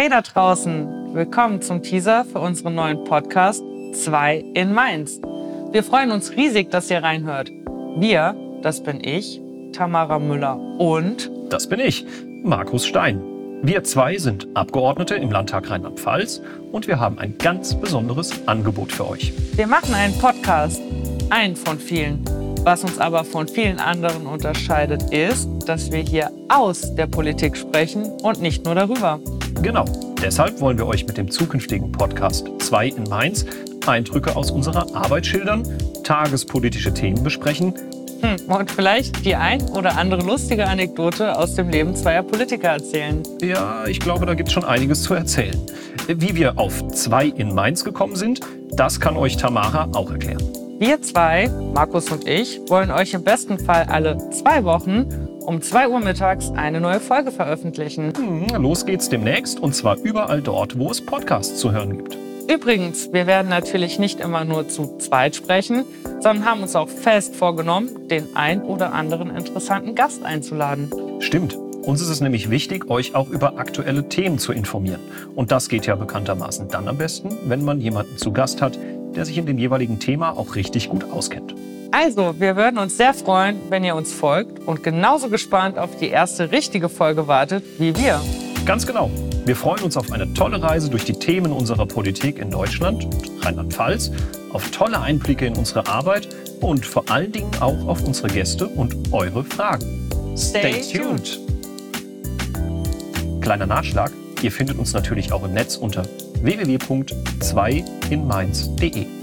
Hey da draußen, willkommen zum Teaser für unseren neuen Podcast 2 in Mainz. Wir freuen uns riesig, dass ihr reinhört. Wir, das bin ich, Tamara Müller und das bin ich, Markus Stein. Wir zwei sind Abgeordnete im Landtag Rheinland-Pfalz und wir haben ein ganz besonderes Angebot für euch. Wir machen einen Podcast, einen von vielen. Was uns aber von vielen anderen unterscheidet, ist, dass wir hier aus der Politik sprechen und nicht nur darüber. Genau. Deshalb wollen wir euch mit dem zukünftigen Podcast 2 in Mainz Eindrücke aus unserer Arbeit schildern, tagespolitische Themen besprechen hm, und vielleicht die ein oder andere lustige Anekdote aus dem Leben zweier Politiker erzählen. Ja, ich glaube, da gibt es schon einiges zu erzählen. Wie wir auf 2 in Mainz gekommen sind, das kann euch Tamara auch erklären. Wir zwei, Markus und ich, wollen euch im besten Fall alle zwei Wochen um 2 Uhr mittags eine neue Folge veröffentlichen. Hm, los geht's demnächst und zwar überall dort, wo es Podcasts zu hören gibt. Übrigens, wir werden natürlich nicht immer nur zu zweit sprechen, sondern haben uns auch fest vorgenommen, den ein oder anderen interessanten Gast einzuladen. Stimmt. Uns ist es nämlich wichtig, euch auch über aktuelle Themen zu informieren. Und das geht ja bekanntermaßen dann am besten, wenn man jemanden zu Gast hat, der sich in dem jeweiligen Thema auch richtig gut auskennt. Also, wir würden uns sehr freuen, wenn ihr uns folgt und genauso gespannt auf die erste richtige Folge wartet wie wir. Ganz genau. Wir freuen uns auf eine tolle Reise durch die Themen unserer Politik in Deutschland und Rheinland-Pfalz, auf tolle Einblicke in unsere Arbeit und vor allen Dingen auch auf unsere Gäste und eure Fragen. Stay, Stay tuned. Kleiner Nachschlag, ihr findet uns natürlich auch im Netz unter www.2inmainz.de.